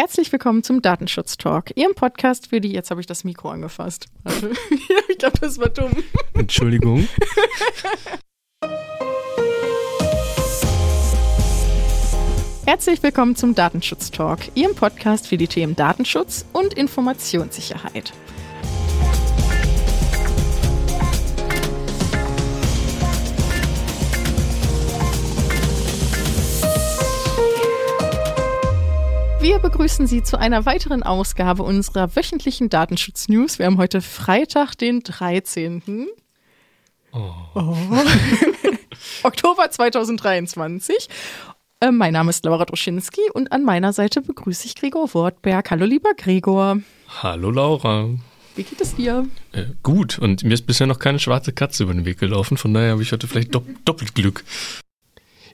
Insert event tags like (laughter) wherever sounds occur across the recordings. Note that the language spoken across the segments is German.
Herzlich willkommen zum Datenschutz Talk, Ihrem Podcast für die. Jetzt habe ich das Mikro angefasst. Also, (laughs) ich glaube, das war dumm. Entschuldigung. Herzlich willkommen zum Datenschutz Talk, Ihrem Podcast für die Themen Datenschutz und Informationssicherheit. Wir begrüßen Sie zu einer weiteren Ausgabe unserer wöchentlichen Datenschutz-News. Wir haben heute Freitag, den 13. Oh. Oh. (laughs) Oktober 2023. Äh, mein Name ist Laura Droschinski und an meiner Seite begrüße ich Gregor Wortberg. Hallo, lieber Gregor. Hallo, Laura. Wie geht es dir? Äh, gut, und mir ist bisher noch keine schwarze Katze über den Weg gelaufen, von daher habe ich heute vielleicht dopp doppelt Glück.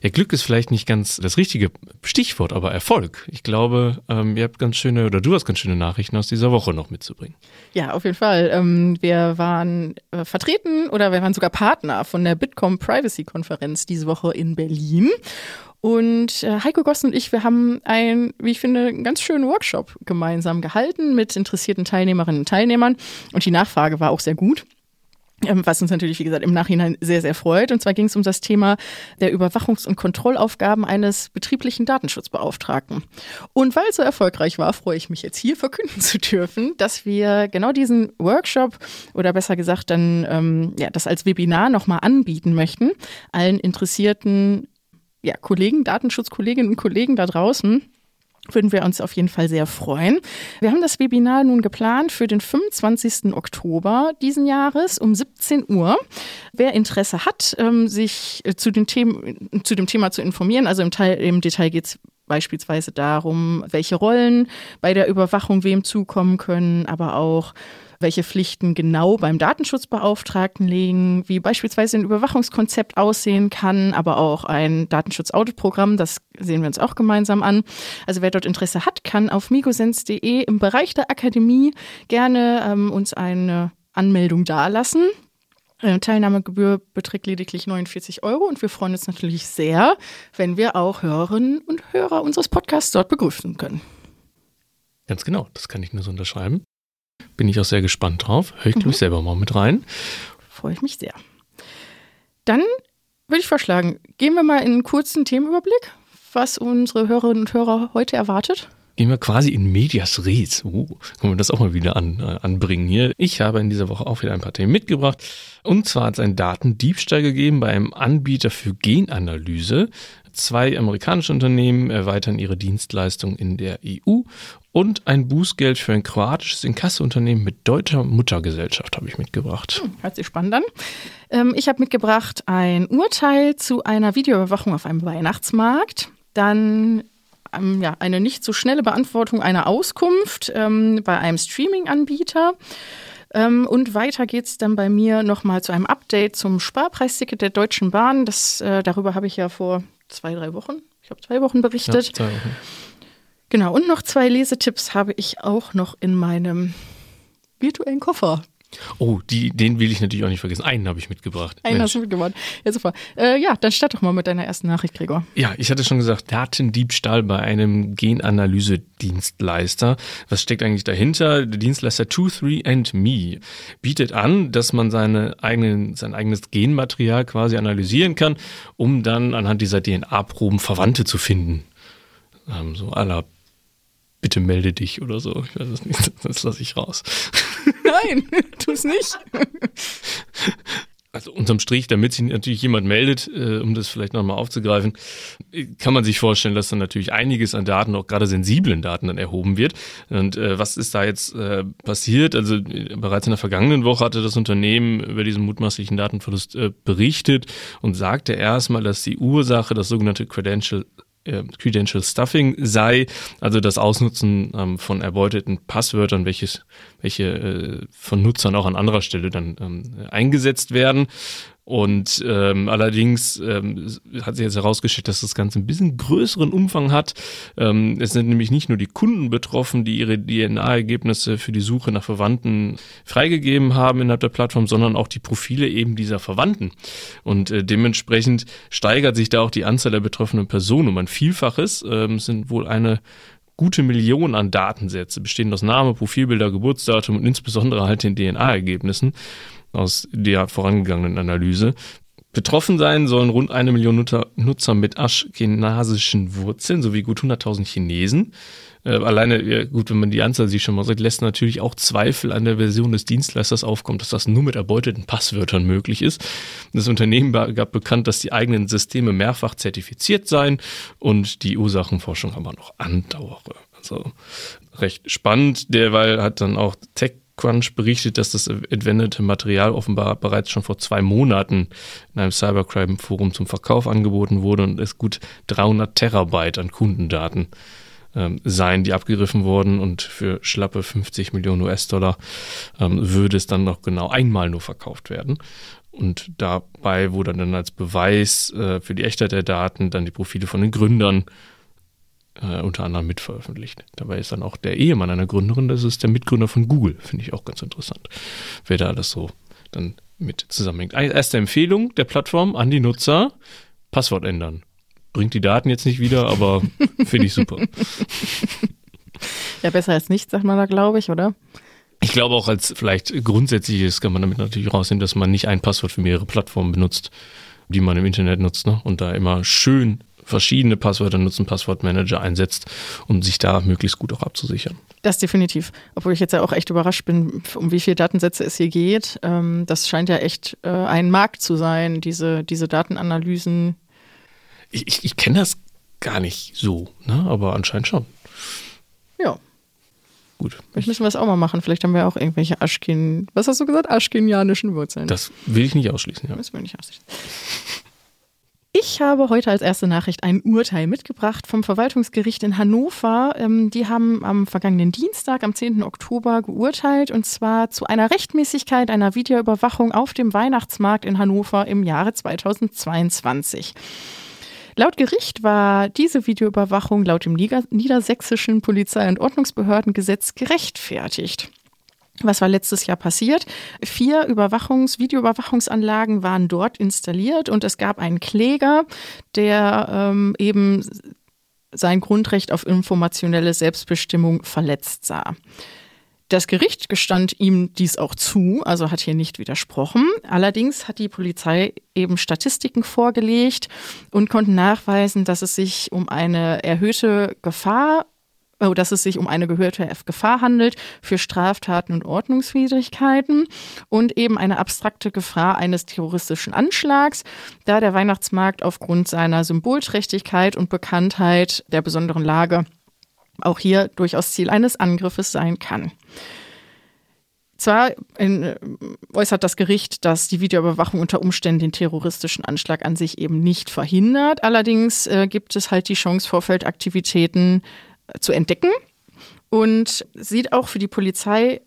Ja, Glück ist vielleicht nicht ganz das richtige Stichwort, aber Erfolg. Ich glaube, ähm, ihr habt ganz schöne, oder du hast ganz schöne Nachrichten aus dieser Woche noch mitzubringen. Ja, auf jeden Fall. Ähm, wir waren äh, vertreten oder wir waren sogar Partner von der Bitkom Privacy Konferenz diese Woche in Berlin. Und äh, Heiko Goss und ich, wir haben einen, wie ich finde, ganz schönen Workshop gemeinsam gehalten mit interessierten Teilnehmerinnen und Teilnehmern. Und die Nachfrage war auch sehr gut. Ähm, was uns natürlich, wie gesagt, im Nachhinein sehr, sehr freut. Und zwar ging es um das Thema der Überwachungs- und Kontrollaufgaben eines betrieblichen Datenschutzbeauftragten. Und weil es so erfolgreich war, freue ich mich jetzt hier verkünden zu dürfen, dass wir genau diesen Workshop oder besser gesagt dann ähm, ja, das als Webinar nochmal anbieten möchten, allen interessierten ja, Kollegen, Datenschutzkolleginnen und Kollegen da draußen würden wir uns auf jeden Fall sehr freuen. Wir haben das Webinar nun geplant für den 25. Oktober diesen Jahres um 17 Uhr. Wer Interesse hat, ähm, sich äh, zu, den Themen, zu dem Thema zu informieren, also im, Teil, im Detail geht es beispielsweise darum, welche Rollen bei der Überwachung wem zukommen können, aber auch welche Pflichten genau beim Datenschutzbeauftragten liegen, wie beispielsweise ein Überwachungskonzept aussehen kann, aber auch ein Datenschutz-Audit-Programm, das sehen wir uns auch gemeinsam an. Also wer dort Interesse hat, kann auf migosens.de im Bereich der Akademie gerne ähm, uns eine Anmeldung dalassen. Äh, Teilnahmegebühr beträgt lediglich 49 Euro und wir freuen uns natürlich sehr, wenn wir auch Hörerinnen und Hörer unseres Podcasts dort begrüßen können. Ganz genau, das kann ich nur so unterschreiben. Bin ich auch sehr gespannt drauf. Hör ich, mhm. glaube selber mal mit rein. Freue ich mich sehr. Dann würde ich vorschlagen, gehen wir mal in einen kurzen Themenüberblick, was unsere Hörerinnen und Hörer heute erwartet. Gehen wir quasi in Medias Res. Uh, können wir das auch mal wieder an, äh, anbringen hier. Ich habe in dieser Woche auch wieder ein paar Themen mitgebracht. Und zwar hat es einen Datendiebstahl gegeben bei einem Anbieter für Genanalyse. Zwei amerikanische Unternehmen erweitern ihre Dienstleistung in der EU und ein Bußgeld für ein kroatisches Inkasseunternehmen mit deutscher Muttergesellschaft habe ich mitgebracht. Hm, hört sich spannend an. Ähm, ich habe mitgebracht ein Urteil zu einer Videoüberwachung auf einem Weihnachtsmarkt. Dann ähm, ja, eine nicht so schnelle Beantwortung einer Auskunft ähm, bei einem Streaming-Anbieter. Ähm, und weiter geht es dann bei mir nochmal zu einem Update zum Sparpreisticket der Deutschen Bahn. Das, äh, darüber habe ich ja vor zwei, drei Wochen, ich habe zwei Wochen berichtet. Ja, zwei Wochen. Genau, und noch zwei Lesetipps habe ich auch noch in meinem virtuellen Koffer. Oh, die, den will ich natürlich auch nicht vergessen. Einen habe ich mitgebracht. Einen Mensch. hast du mitgebracht. Ja, super. Äh, ja, dann start doch mal mit deiner ersten Nachricht, Gregor. Ja, ich hatte schon gesagt, Datendiebstahl bei einem Genanalyse-Dienstleister. Was steckt eigentlich dahinter? Der Dienstleister 23andMe bietet an, dass man seine eigenen, sein eigenes Genmaterial quasi analysieren kann, um dann anhand dieser DNA-Proben Verwandte zu finden. Ähm, so aller bitte melde dich oder so. Ich weiß es nicht, (laughs) das lasse ich raus. Nein, (laughs) tu es nicht. Also unterm Strich, damit sich natürlich jemand meldet, äh, um das vielleicht nochmal aufzugreifen, kann man sich vorstellen, dass dann natürlich einiges an Daten, auch gerade sensiblen Daten, dann erhoben wird. Und äh, was ist da jetzt äh, passiert? Also äh, bereits in der vergangenen Woche hatte das Unternehmen über diesen mutmaßlichen Datenverlust äh, berichtet und sagte erstmal, dass die Ursache das sogenannte Credential äh, Credential Stuffing sei, also das Ausnutzen ähm, von erbeuteten Passwörtern, welches, welche äh, von Nutzern auch an anderer Stelle dann ähm, eingesetzt werden. Und ähm, allerdings ähm, hat sich jetzt herausgestellt, dass das Ganze ein bisschen größeren Umfang hat. Ähm, es sind nämlich nicht nur die Kunden betroffen, die ihre DNA-Ergebnisse für die Suche nach Verwandten freigegeben haben innerhalb der Plattform, sondern auch die Profile eben dieser Verwandten. Und äh, dementsprechend steigert sich da auch die Anzahl der betroffenen Personen um ein Vielfaches. Ähm, sind wohl eine gute Million an Datensätze, bestehend aus Name, Profilbilder, Geburtsdatum und insbesondere halt den DNA-Ergebnissen aus der vorangegangenen Analyse. Betroffen sein sollen rund eine Million Nutzer mit aschkenasischen Wurzeln sowie gut 100.000 Chinesen. Äh, alleine, ja, gut, wenn man die Anzahl sich schon mal sagt, lässt natürlich auch Zweifel an der Version des Dienstleisters aufkommen, dass das nur mit erbeuteten Passwörtern möglich ist. Das Unternehmen gab bekannt, dass die eigenen Systeme mehrfach zertifiziert seien und die Ursachenforschung aber noch andauere. Also recht spannend, derweil hat dann auch Tech Crunch berichtet, dass das entwendete Material offenbar bereits schon vor zwei Monaten in einem Cybercrime-Forum zum Verkauf angeboten wurde und es gut 300 Terabyte an Kundendaten ähm, seien, die abgegriffen wurden und für schlappe 50 Millionen US-Dollar ähm, würde es dann noch genau einmal nur verkauft werden. Und dabei wurde dann als Beweis äh, für die Echtheit der Daten dann die Profile von den Gründern äh, unter anderem mitveröffentlicht. Dabei ist dann auch der Ehemann einer Gründerin, das ist der Mitgründer von Google, finde ich auch ganz interessant, wer da alles so dann mit zusammenhängt. Erste Empfehlung der Plattform an die Nutzer, Passwort ändern bringt die Daten jetzt nicht wieder, aber (laughs) finde ich super. Ja, besser als nichts, sagt man da, glaube ich, oder? Ich glaube auch als vielleicht grundsätzliches kann man damit natürlich rausnehmen, dass man nicht ein Passwort für mehrere Plattformen benutzt, die man im Internet nutzt, ne? Und da immer schön verschiedene Passwörter nutzen, Passwortmanager einsetzt, um sich da möglichst gut auch abzusichern. Das definitiv. Obwohl ich jetzt ja auch echt überrascht bin, um wie viele Datensätze es hier geht. Ähm, das scheint ja echt äh, ein Markt zu sein, diese, diese Datenanalysen ich, ich, ich kenne das gar nicht so, ne? aber anscheinend schon. Ja. Gut. Vielleicht müssen wir es auch mal machen. Vielleicht haben wir auch irgendwelche Aschkin, was hast du gesagt? Aschkenianischen Wurzeln. Das will ich nicht ausschließen, ja. Das will ich nicht ausschließen. Ich habe heute als erste Nachricht ein Urteil mitgebracht vom Verwaltungsgericht in Hannover. Ähm, die haben am vergangenen Dienstag, am 10. Oktober, geurteilt und zwar zu einer Rechtmäßigkeit einer Videoüberwachung auf dem Weihnachtsmarkt in Hannover im Jahre 2022. Laut Gericht war diese Videoüberwachung laut dem niedersächsischen Polizei- und Ordnungsbehördengesetz gerechtfertigt. Was war letztes Jahr passiert? Vier Überwachungs-, Videoüberwachungsanlagen waren dort installiert und es gab einen Kläger, der ähm, eben sein Grundrecht auf informationelle Selbstbestimmung verletzt sah. Das Gericht gestand ihm dies auch zu, also hat hier nicht widersprochen. Allerdings hat die Polizei eben Statistiken vorgelegt und konnte nachweisen, dass es sich um eine erhöhte Gefahr oh, dass es sich um eine gehörte Gefahr handelt für Straftaten und Ordnungswidrigkeiten und eben eine abstrakte Gefahr eines terroristischen Anschlags, da der Weihnachtsmarkt aufgrund seiner Symbolträchtigkeit und Bekanntheit der besonderen Lage auch hier durchaus Ziel eines Angriffes sein kann. Zwar in, äh, äußert das Gericht, dass die Videoüberwachung unter Umständen den terroristischen Anschlag an sich eben nicht verhindert. Allerdings äh, gibt es halt die Chance, Vorfeldaktivitäten zu entdecken und sieht auch für die Polizei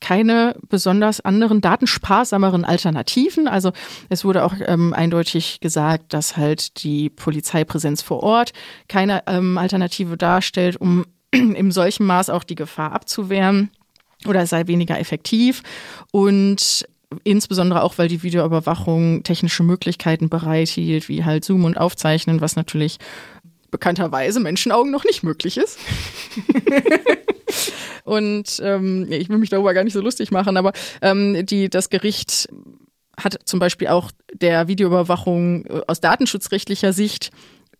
keine besonders anderen datensparsameren Alternativen. Also es wurde auch ähm, eindeutig gesagt, dass halt die Polizeipräsenz vor Ort keine ähm, Alternative darstellt, um (clears throat) in solchem Maß auch die Gefahr abzuwehren oder sei weniger effektiv. Und insbesondere auch, weil die Videoüberwachung technische Möglichkeiten bereithielt, wie halt Zoom und Aufzeichnen, was natürlich bekannterweise Menschenaugen noch nicht möglich ist. (laughs) Und ähm, ich will mich darüber gar nicht so lustig machen, aber ähm, die, das Gericht hat zum Beispiel auch der Videoüberwachung äh, aus datenschutzrechtlicher Sicht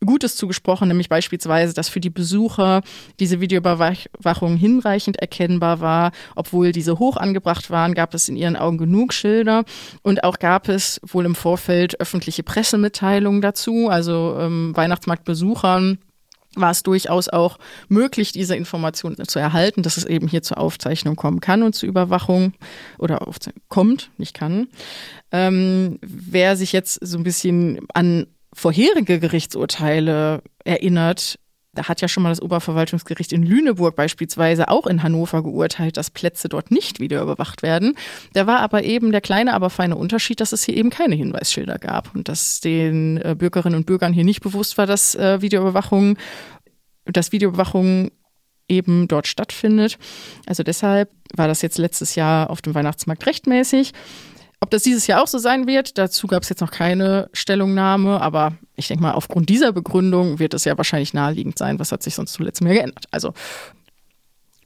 Gutes zugesprochen, nämlich beispielsweise, dass für die Besucher diese Videoüberwachung hinreichend erkennbar war. Obwohl diese hoch angebracht waren, gab es in ihren Augen genug Schilder und auch gab es wohl im Vorfeld öffentliche Pressemitteilungen dazu, also ähm, Weihnachtsmarktbesuchern war es durchaus auch möglich, diese Informationen zu erhalten, dass es eben hier zur Aufzeichnung kommen kann und zur Überwachung oder kommt, nicht kann. Ähm, wer sich jetzt so ein bisschen an vorherige Gerichtsurteile erinnert, da hat ja schon mal das Oberverwaltungsgericht in Lüneburg beispielsweise auch in Hannover geurteilt, dass Plätze dort nicht wieder überwacht werden. Da war aber eben der kleine, aber feine Unterschied, dass es hier eben keine Hinweisschilder gab und dass den äh, Bürgerinnen und Bürgern hier nicht bewusst war, dass äh, Videoüberwachung, dass Videoüberwachung eben dort stattfindet. Also deshalb war das jetzt letztes Jahr auf dem Weihnachtsmarkt rechtmäßig. Ob das dieses Jahr auch so sein wird, dazu gab es jetzt noch keine Stellungnahme, aber ich denke mal, aufgrund dieser Begründung wird es ja wahrscheinlich naheliegend sein. Was hat sich sonst zuletzt mehr geändert? Also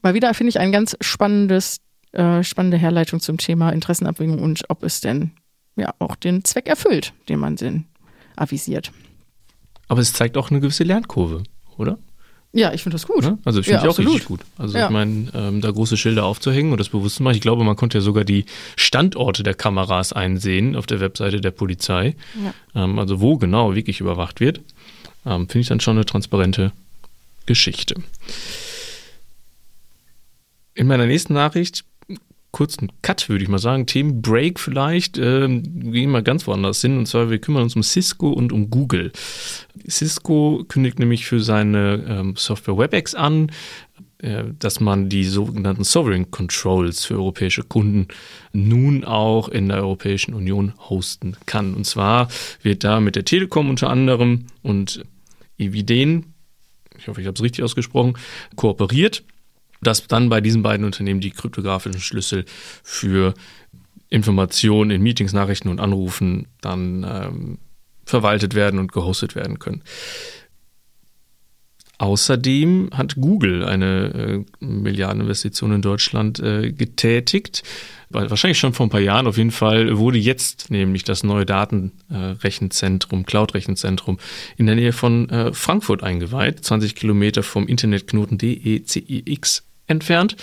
mal wieder finde ich ein ganz spannendes, äh, spannende Herleitung zum Thema Interessenabwägung und ob es denn ja auch den Zweck erfüllt, den man denn avisiert. Aber es zeigt auch eine gewisse Lernkurve, oder? Ja, ich finde das gut. Ja, also ich finde ja, auch richtig gut. Also ja. ich meine, ähm, da große Schilder aufzuhängen und das bewusst zu machen. Ich glaube, man konnte ja sogar die Standorte der Kameras einsehen auf der Webseite der Polizei. Ja. Ähm, also wo genau wirklich überwacht wird. Ähm, finde ich dann schon eine transparente Geschichte. In meiner nächsten Nachricht kurzen Cut, würde ich mal sagen. Themenbreak vielleicht. Ähm, wir gehen mal ganz woanders hin. Und zwar, wir kümmern uns um Cisco und um Google. Cisco kündigt nämlich für seine ähm, Software WebEx an, äh, dass man die sogenannten Sovereign Controls für europäische Kunden nun auch in der Europäischen Union hosten kann. Und zwar wird da mit der Telekom unter anderem und Eviden, ich hoffe, ich habe es richtig ausgesprochen, kooperiert dass dann bei diesen beiden Unternehmen die kryptografischen Schlüssel für Informationen in Meetings, Nachrichten und Anrufen dann ähm, verwaltet werden und gehostet werden können. Außerdem hat Google eine äh, Milliardeninvestition in Deutschland äh, getätigt. Wahrscheinlich schon vor ein paar Jahren. Auf jeden Fall wurde jetzt nämlich das neue Datenrechenzentrum, äh, Cloud-Rechenzentrum in der Nähe von äh, Frankfurt eingeweiht. 20 Kilometer vom Internetknoten DECIX entfernt.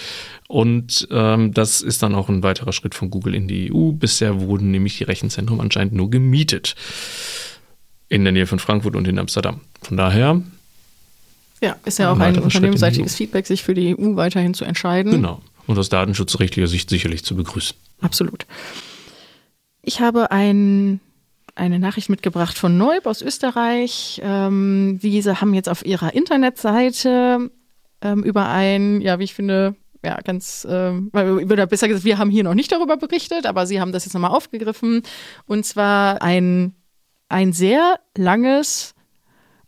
Und ähm, das ist dann auch ein weiterer Schritt von Google in die EU. Bisher wurden nämlich die Rechenzentren anscheinend nur gemietet. In der Nähe von Frankfurt und in Amsterdam. Von daher. Ja, ist ja auch ein unternehmensseitiges Feedback, sich für die EU weiterhin zu entscheiden. Genau. Und aus datenschutzrechtlicher Sicht sicherlich zu begrüßen. Absolut. Ich habe ein eine Nachricht mitgebracht von Neub aus Österreich. Ähm, diese haben jetzt auf ihrer Internetseite ähm, über ein, ja, wie ich finde, ja, ganz, ähm, oder besser gesagt, wir haben hier noch nicht darüber berichtet, aber Sie haben das jetzt nochmal aufgegriffen. Und zwar ein, ein sehr langes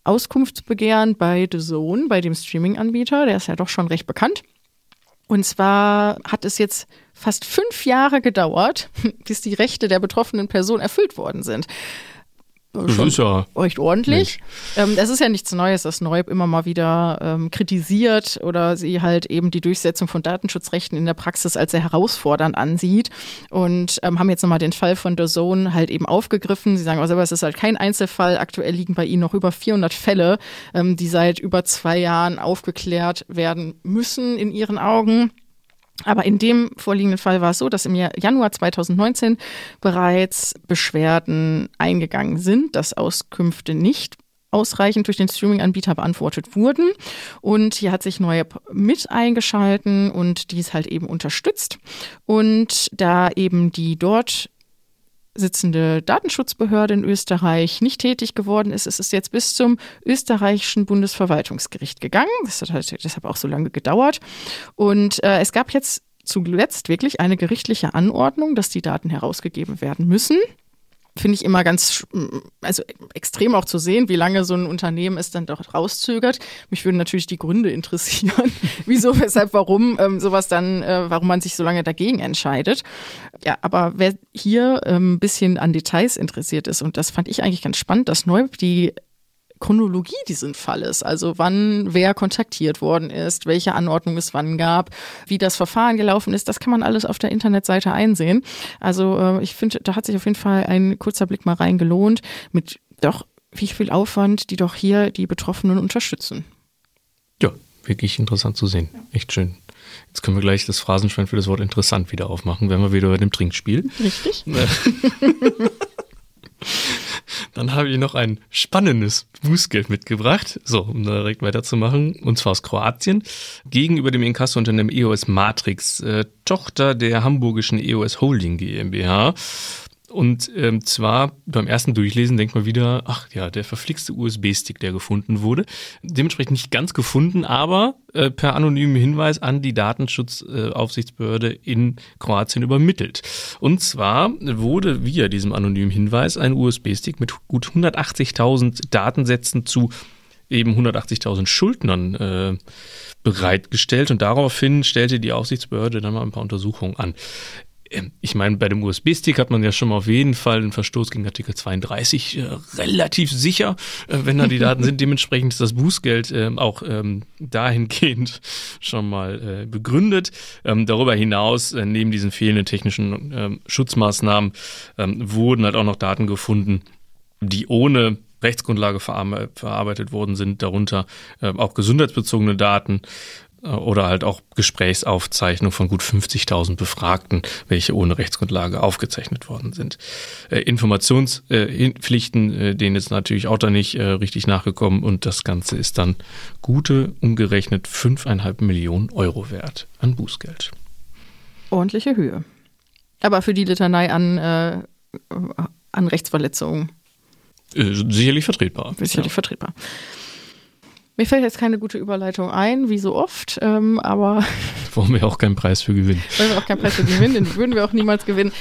Auskunftsbegehren bei The Zone, bei dem Streaming-Anbieter, der ist ja doch schon recht bekannt. Und zwar hat es jetzt fast fünf Jahre gedauert, (laughs) bis die Rechte der betroffenen Person erfüllt worden sind. Ist ja recht ordentlich. Ähm, es ist ja nichts Neues, dass Neub immer mal wieder ähm, kritisiert oder sie halt eben die Durchsetzung von Datenschutzrechten in der Praxis als sehr herausfordernd ansieht und ähm, haben jetzt nochmal den Fall von The Zone halt eben aufgegriffen. Sie sagen aber selber, es ist halt kein Einzelfall. Aktuell liegen bei ihnen noch über 400 Fälle, ähm, die seit über zwei Jahren aufgeklärt werden müssen in ihren Augen. Aber in dem vorliegenden Fall war es so, dass im Januar 2019 bereits Beschwerden eingegangen sind, dass Auskünfte nicht ausreichend durch den Streaming-Anbieter beantwortet wurden. Und hier hat sich Neue mit eingeschalten und dies halt eben unterstützt. Und da eben die dort sitzende Datenschutzbehörde in Österreich nicht tätig geworden ist, ist es jetzt bis zum österreichischen Bundesverwaltungsgericht gegangen. Das hat halt deshalb auch so lange gedauert. Und äh, es gab jetzt zuletzt wirklich eine gerichtliche Anordnung, dass die Daten herausgegeben werden müssen finde ich immer ganz, also extrem auch zu sehen, wie lange so ein Unternehmen es dann doch rauszögert. Mich würden natürlich die Gründe interessieren, (laughs) wieso, weshalb, warum ähm, sowas dann, äh, warum man sich so lange dagegen entscheidet. Ja, aber wer hier ähm, ein bisschen an Details interessiert ist, und das fand ich eigentlich ganz spannend, dass Neub die Chronologie dieses Falles, also wann wer kontaktiert worden ist, welche Anordnung es wann gab, wie das Verfahren gelaufen ist, das kann man alles auf der Internetseite einsehen. Also äh, ich finde, da hat sich auf jeden Fall ein kurzer Blick mal rein gelohnt mit doch wie viel Aufwand, die doch hier die Betroffenen unterstützen. Ja, wirklich interessant zu sehen. Echt schön. Jetzt können wir gleich das Phrasenschwein für das Wort interessant wieder aufmachen, wenn wir wieder bei dem Trinkspiel. Richtig. (laughs) (laughs) Dann habe ich noch ein spannendes Bußgeld mitgebracht, so, um direkt weiterzumachen, und zwar aus Kroatien, gegenüber dem Inkasso-Unternehmen EOS Matrix, äh, Tochter der hamburgischen EOS Holding GmbH. Und ähm, zwar beim ersten Durchlesen denkt man wieder, ach ja, der verflixte USB-Stick, der gefunden wurde. Dementsprechend nicht ganz gefunden, aber äh, per anonymen Hinweis an die Datenschutzaufsichtsbehörde äh, in Kroatien übermittelt. Und zwar wurde via diesem anonymen Hinweis ein USB-Stick mit gut 180.000 Datensätzen zu eben 180.000 Schuldnern äh, bereitgestellt und daraufhin stellte die Aufsichtsbehörde dann mal ein paar Untersuchungen an. Ähm, ich meine, bei dem USB-Stick hat man ja schon mal auf jeden Fall einen Verstoß gegen Artikel 32 äh, relativ sicher, äh, wenn da die Daten sind. Dementsprechend ist das Bußgeld äh, auch ähm, dahingehend (laughs) schon mal äh, begründet. Ähm, darüber hinaus, äh, neben diesen fehlenden technischen ähm, Schutzmaßnahmen, ähm, wurden halt auch noch Daten gefunden, die ohne Rechtsgrundlage verarbeitet worden sind, darunter äh, auch gesundheitsbezogene Daten, oder halt auch Gesprächsaufzeichnungen von gut 50.000 Befragten, welche ohne Rechtsgrundlage aufgezeichnet worden sind. Äh, Informationspflichten, äh, denen ist natürlich auch da nicht äh, richtig nachgekommen und das Ganze ist dann gute, umgerechnet 5,5 Millionen Euro wert an Bußgeld. Ordentliche Höhe. Aber für die Litanei an, äh, an Rechtsverletzungen. Äh, sicherlich vertretbar. Sicherlich ja. vertretbar. Mir fällt jetzt keine gute Überleitung ein, wie so oft, ähm, aber. (laughs) Wollen wir auch keinen Preis für gewinnen. Wollen wir auch keinen Preis für gewinnen, den würden wir auch niemals gewinnen.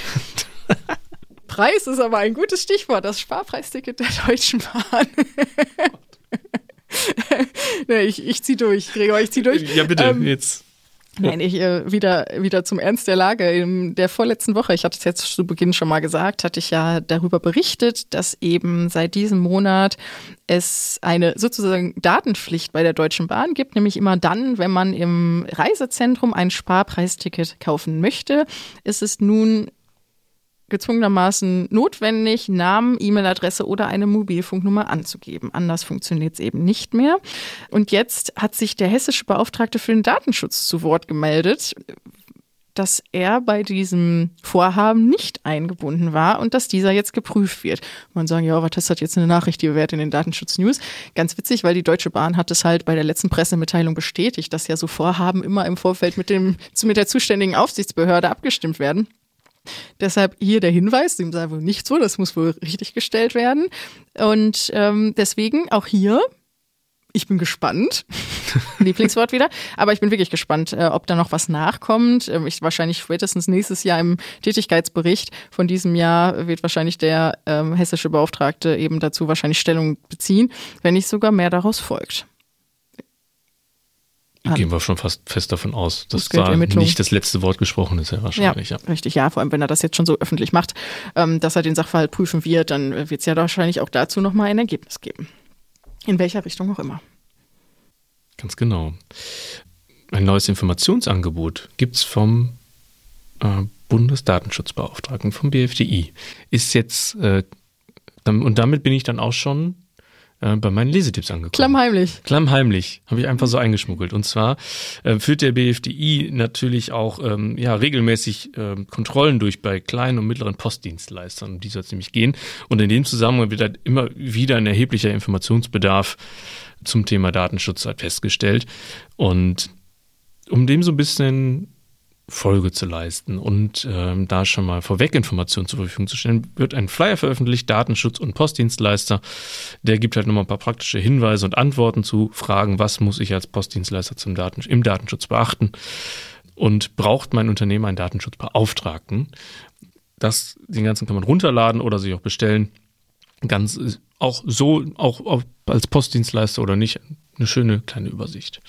(laughs) Preis ist aber ein gutes Stichwort, das Sparpreisticket der Deutschen Bahn. (laughs) nee, ich, ich zieh durch, Gregor, ich zieh durch. Ja, bitte, ähm, jetzt. Nein, ich äh, wieder, wieder zum Ernst der Lage. In der vorletzten Woche, ich hatte es jetzt zu Beginn schon mal gesagt, hatte ich ja darüber berichtet, dass eben seit diesem Monat es eine sozusagen Datenpflicht bei der Deutschen Bahn gibt, nämlich immer dann, wenn man im Reisezentrum ein Sparpreisticket kaufen möchte, ist es nun gezwungenermaßen notwendig, Namen, E-Mail-Adresse oder eine Mobilfunknummer anzugeben. Anders funktioniert es eben nicht mehr. Und jetzt hat sich der hessische Beauftragte für den Datenschutz zu Wort gemeldet, dass er bei diesem Vorhaben nicht eingebunden war und dass dieser jetzt geprüft wird. Man sagen, ja, was ist das jetzt eine Nachricht, die wir wert in den Datenschutz-News? Ganz witzig, weil die Deutsche Bahn hat es halt bei der letzten Pressemitteilung bestätigt, dass ja so Vorhaben immer im Vorfeld mit, dem, mit der zuständigen Aufsichtsbehörde abgestimmt werden. Deshalb hier der Hinweis, dem sei wohl nicht so, das muss wohl richtig gestellt werden. Und ähm, deswegen auch hier, ich bin gespannt. (laughs) Lieblingswort wieder. Aber ich bin wirklich gespannt, äh, ob da noch was nachkommt. Ähm, ich, wahrscheinlich spätestens nächstes Jahr im Tätigkeitsbericht von diesem Jahr wird wahrscheinlich der ähm, hessische Beauftragte eben dazu wahrscheinlich Stellung beziehen, wenn nicht sogar mehr daraus folgt. Gehen wir schon fast fest davon aus, dass da nicht das letzte Wort gesprochen ist, ja wahrscheinlich. Ja, ja, richtig, ja. Vor allem, wenn er das jetzt schon so öffentlich macht, ähm, dass er den Sachverhalt prüfen wird, dann wird es ja wahrscheinlich auch dazu nochmal ein Ergebnis geben. In welcher Richtung auch immer. Ganz genau. Ein neues Informationsangebot gibt es vom äh, Bundesdatenschutzbeauftragten, vom BFDI. Ist jetzt, äh, und damit bin ich dann auch schon äh, bei meinen Lesetipps angekommen. Klammheimlich. Klammheimlich, habe ich einfach so eingeschmuggelt. Und zwar äh, führt der BFDI natürlich auch ähm, ja, regelmäßig äh, Kontrollen durch bei kleinen und mittleren Postdienstleistern, um die soll es nämlich gehen. Und in dem Zusammenhang wird halt immer wieder ein erheblicher Informationsbedarf zum Thema Datenschutz halt festgestellt. Und um dem so ein bisschen Folge zu leisten und ähm, da schon mal vorweg Informationen zur Verfügung zu stellen, wird ein Flyer veröffentlicht, Datenschutz und Postdienstleister. Der gibt halt nochmal ein paar praktische Hinweise und Antworten zu Fragen, was muss ich als Postdienstleister zum Daten im Datenschutz beachten und braucht mein Unternehmen einen Datenschutzbeauftragten. Das, den ganzen kann man runterladen oder sich auch bestellen. Ganz auch so, auch als Postdienstleister oder nicht, eine schöne kleine Übersicht.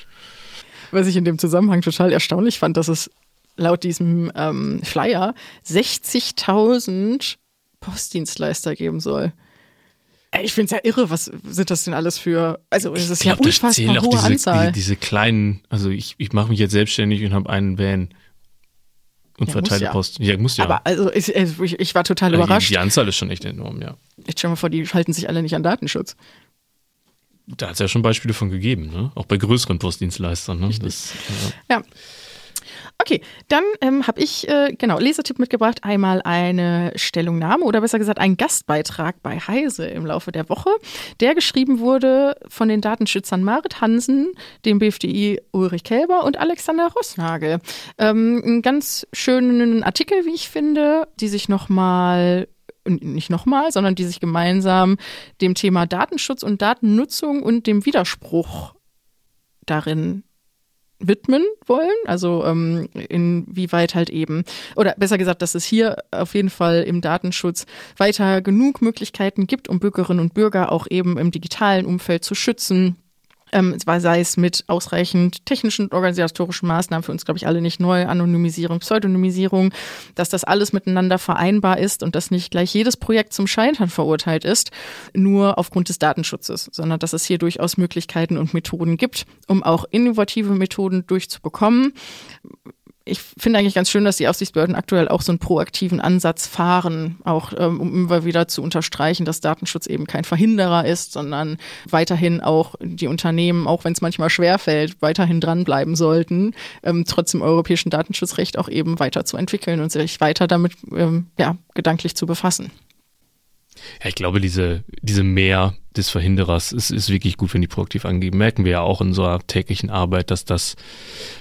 Was ich in dem Zusammenhang total erstaunlich fand, dass es laut diesem ähm, Flyer 60.000 Postdienstleister geben soll. Ich finde es ja irre, was sind das denn alles für, also es ist glaub, ja unfassbar hohe diese, Anzahl. Die, diese kleinen, also ich, ich mache mich jetzt selbstständig und habe einen Van und ja, verteile ja. Post. Ja, muss ja. Aber also ich, ich, ich war total also überrascht. Die, die, Anzahl ist schon echt enorm, ja. Ich stell mal vor, die halten sich alle nicht an Datenschutz. Da hat es ja schon Beispiele von gegeben, ne? Auch bei größeren Postdienstleistern. Ne? Das, ja. ja. Okay, dann ähm, habe ich, äh, genau, Lesertipp mitgebracht. Einmal eine Stellungnahme oder besser gesagt ein Gastbeitrag bei Heise im Laufe der Woche, der geschrieben wurde von den Datenschützern Marit Hansen, dem BFDI Ulrich Kelber und Alexander Rossnagel. Ähm, einen ganz schönen Artikel, wie ich finde, die sich nochmal nicht nochmal, sondern die sich gemeinsam dem Thema Datenschutz und Datennutzung und dem Widerspruch darin widmen wollen. Also ähm, inwieweit halt eben, oder besser gesagt, dass es hier auf jeden Fall im Datenschutz weiter genug Möglichkeiten gibt, um Bürgerinnen und Bürger auch eben im digitalen Umfeld zu schützen ähm, sei es mit ausreichend technischen und organisatorischen Maßnahmen, für uns, glaube ich, alle nicht neu, Anonymisierung, Pseudonymisierung, dass das alles miteinander vereinbar ist und dass nicht gleich jedes Projekt zum Scheitern verurteilt ist, nur aufgrund des Datenschutzes, sondern dass es hier durchaus Möglichkeiten und Methoden gibt, um auch innovative Methoden durchzubekommen ich finde eigentlich ganz schön, dass die Aufsichtsbehörden aktuell auch so einen proaktiven Ansatz fahren, auch ähm, um immer wieder zu unterstreichen, dass Datenschutz eben kein Verhinderer ist, sondern weiterhin auch die Unternehmen, auch wenn es manchmal schwerfällt, weiterhin dranbleiben sollten, ähm, trotzdem europäischen Datenschutzrecht auch eben weiterzuentwickeln und sich weiter damit ähm, ja, gedanklich zu befassen. Ja, ich glaube, diese, diese Mehr des Verhinderers ist, ist wirklich gut, wenn die proaktiv angeben. Merken wir ja auch in unserer täglichen Arbeit, dass das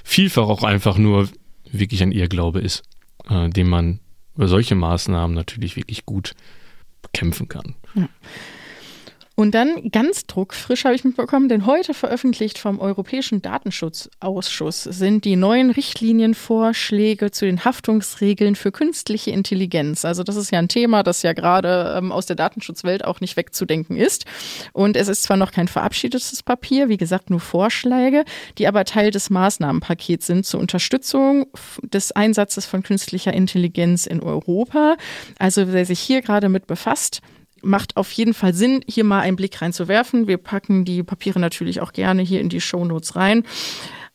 vielfach auch einfach nur wirklich ein Irrglaube ist, äh, den man über solche Maßnahmen natürlich wirklich gut bekämpfen kann. Ja. Und dann ganz druckfrisch habe ich mitbekommen, denn heute veröffentlicht vom Europäischen Datenschutzausschuss sind die neuen Richtlinienvorschläge zu den Haftungsregeln für künstliche Intelligenz. Also das ist ja ein Thema, das ja gerade ähm, aus der Datenschutzwelt auch nicht wegzudenken ist. Und es ist zwar noch kein verabschiedetes Papier, wie gesagt nur Vorschläge, die aber Teil des Maßnahmenpakets sind zur Unterstützung des Einsatzes von künstlicher Intelligenz in Europa. Also wer sich hier gerade mit befasst, macht auf jeden Fall Sinn, hier mal einen Blick reinzuwerfen. Wir packen die Papiere natürlich auch gerne hier in die Show Notes rein.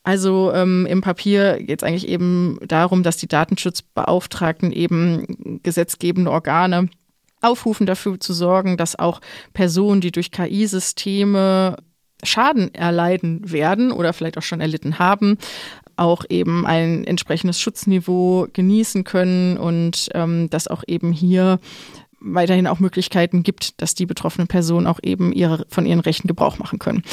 Also ähm, im Papier geht es eigentlich eben darum, dass die Datenschutzbeauftragten eben gesetzgebende Organe aufrufen, dafür zu sorgen, dass auch Personen, die durch KI-Systeme Schaden erleiden werden oder vielleicht auch schon erlitten haben, auch eben ein entsprechendes Schutzniveau genießen können und ähm, dass auch eben hier weiterhin auch Möglichkeiten gibt, dass die betroffenen Personen auch eben ihre, von ihren Rechten Gebrauch machen können.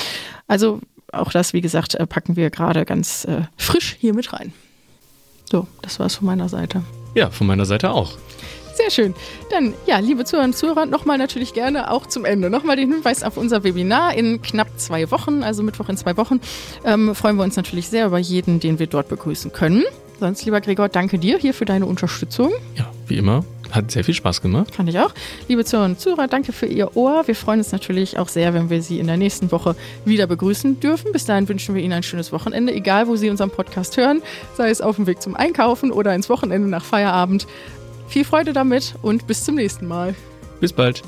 Also auch das, wie gesagt, äh, packen wir gerade ganz äh, frisch hier mit rein. So, das war es von meiner Seite. Ja, von meiner Seite auch. Sehr schön. Dann, ja, liebe Zuhörer und Zuhörer, nochmal natürlich gerne auch zum Ende. Nochmal den Hinweis auf unser Webinar in knapp zwei Wochen, also Mittwoch in zwei Wochen. Ähm, freuen wir uns natürlich sehr über jeden, den wir dort begrüßen können. Sonst, lieber Gregor, danke dir hier für deine Unterstützung. Ja, wie immer. Hat sehr viel Spaß gemacht. Fand ich auch. Liebe Zuhörer und Zuhörer, danke für Ihr Ohr. Wir freuen uns natürlich auch sehr, wenn wir Sie in der nächsten Woche wieder begrüßen dürfen. Bis dahin wünschen wir Ihnen ein schönes Wochenende, egal wo Sie unseren Podcast hören, sei es auf dem Weg zum Einkaufen oder ins Wochenende nach Feierabend. Viel Freude damit und bis zum nächsten Mal. Bis bald.